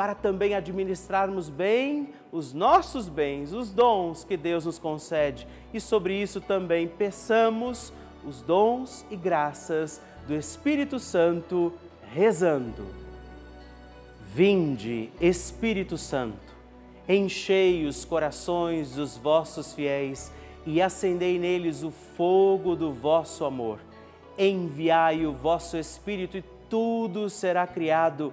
para também administrarmos bem os nossos bens, os dons que Deus nos concede. E sobre isso também peçamos os dons e graças do Espírito Santo, rezando. Vinde, Espírito Santo, enchei os corações dos vossos fiéis e acendei neles o fogo do vosso amor. Enviai o vosso Espírito e tudo será criado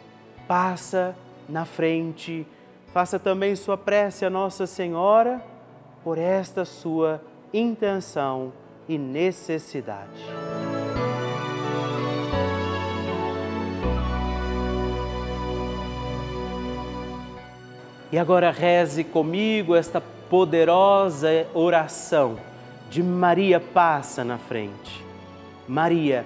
passa na frente, faça também sua prece a Nossa Senhora por esta sua intenção e necessidade. E agora reze comigo esta poderosa oração de Maria passa na frente. Maria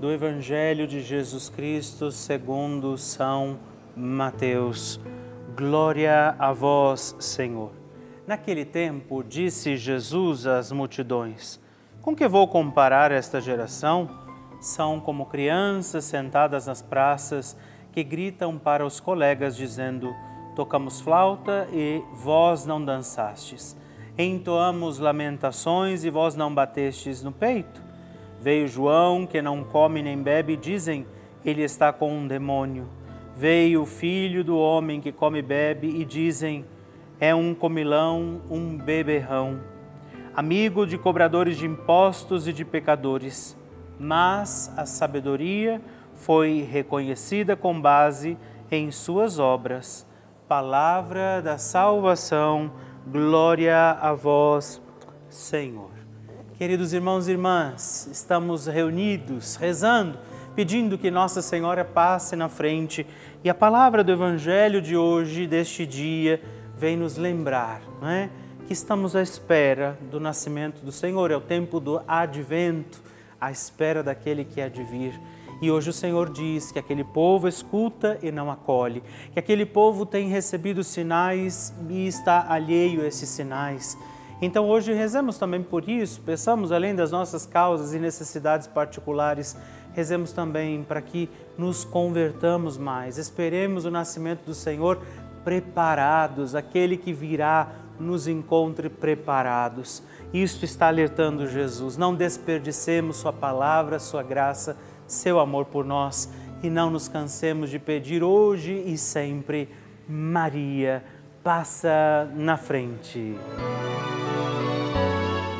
do Evangelho de Jesus Cristo segundo São Mateus. Glória a vós, Senhor. Naquele tempo, disse Jesus às multidões: Com que vou comparar esta geração? São como crianças sentadas nas praças que gritam para os colegas, dizendo: Tocamos flauta e vós não dançastes entoamos lamentações e vós não batestes no peito? Veio João, que não come nem bebe, dizem, ele está com um demônio. Veio o filho do homem que come e bebe, e dizem, é um comilão, um beberrão, amigo de cobradores de impostos e de pecadores. Mas a sabedoria foi reconhecida com base em suas obras. Palavra da salvação Glória a vós, Senhor. Queridos irmãos e irmãs, estamos reunidos, rezando, pedindo que Nossa Senhora passe na frente e a palavra do Evangelho de hoje, deste dia, vem nos lembrar, não é? Que estamos à espera do nascimento do Senhor, é o tempo do advento, à espera daquele que há de vir. E hoje o Senhor diz que aquele povo escuta e não acolhe, que aquele povo tem recebido sinais e está alheio a esses sinais. Então hoje rezemos também por isso, peçamos além das nossas causas e necessidades particulares, rezemos também para que nos convertamos mais, esperemos o nascimento do Senhor preparados, aquele que virá nos encontre preparados. Isto está alertando Jesus. Não desperdicemos Sua palavra, Sua graça, Seu amor por nós e não nos cansemos de pedir hoje e sempre, Maria, passa na frente.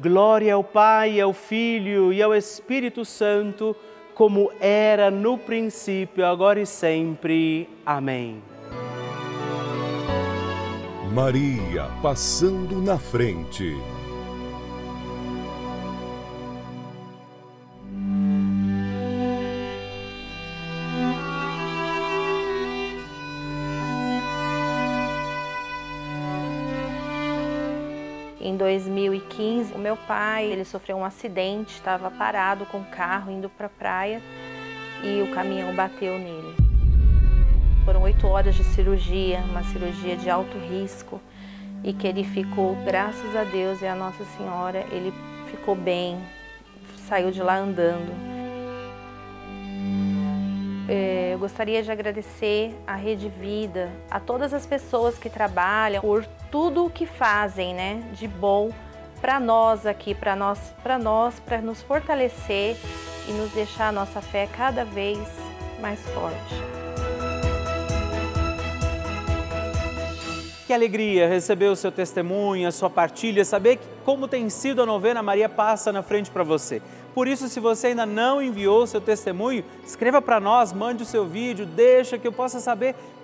Glória ao Pai, ao Filho e ao Espírito Santo, como era no princípio, agora e sempre. Amém. Maria passando na frente. 2015, o meu pai, ele sofreu um acidente, estava parado com o carro indo para a praia e o caminhão bateu nele. Foram oito horas de cirurgia, uma cirurgia de alto risco e que ele ficou, graças a Deus e a Nossa Senhora, ele ficou bem, saiu de lá andando. É, eu gostaria de agradecer à Rede Vida, a todas as pessoas que trabalham por tudo o que fazem, né, de bom para nós aqui, para nós, para nós, para nos fortalecer e nos deixar a nossa fé cada vez mais forte. Que alegria receber o seu testemunho, a sua partilha, saber como tem sido a novena Maria Passa na frente para você. Por isso, se você ainda não enviou o seu testemunho, escreva para nós, mande o seu vídeo, deixa que eu possa saber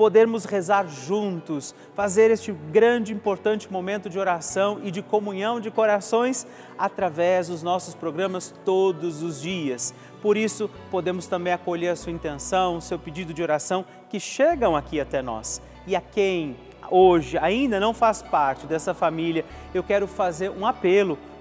podermos rezar juntos, fazer este grande, importante momento de oração e de comunhão de corações através dos nossos programas todos os dias. Por isso, podemos também acolher a sua intenção, o seu pedido de oração que chegam aqui até nós. E a quem hoje ainda não faz parte dessa família, eu quero fazer um apelo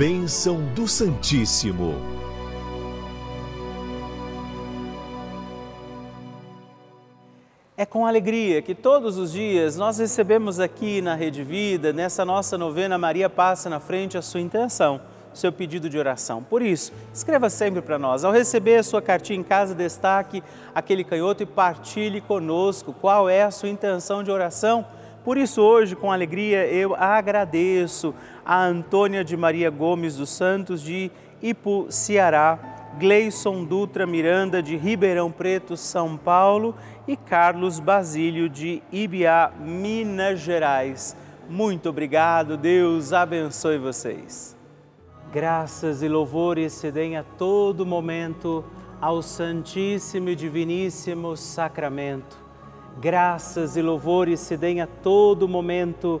Bênção do Santíssimo. É com alegria que todos os dias nós recebemos aqui na Rede Vida, nessa nossa novena Maria Passa na Frente, a sua intenção, seu pedido de oração. Por isso, escreva sempre para nós. Ao receber a sua cartinha em casa, destaque aquele canhoto e partilhe conosco qual é a sua intenção de oração por isso, hoje, com alegria, eu agradeço a Antônia de Maria Gomes dos Santos, de Ipu, Ceará, Gleison Dutra Miranda, de Ribeirão Preto, São Paulo, e Carlos Basílio, de Ibiá, Minas Gerais. Muito obrigado, Deus abençoe vocês. Graças e louvores se deem a todo momento ao Santíssimo e Diviníssimo Sacramento Graças e louvores se deem a todo momento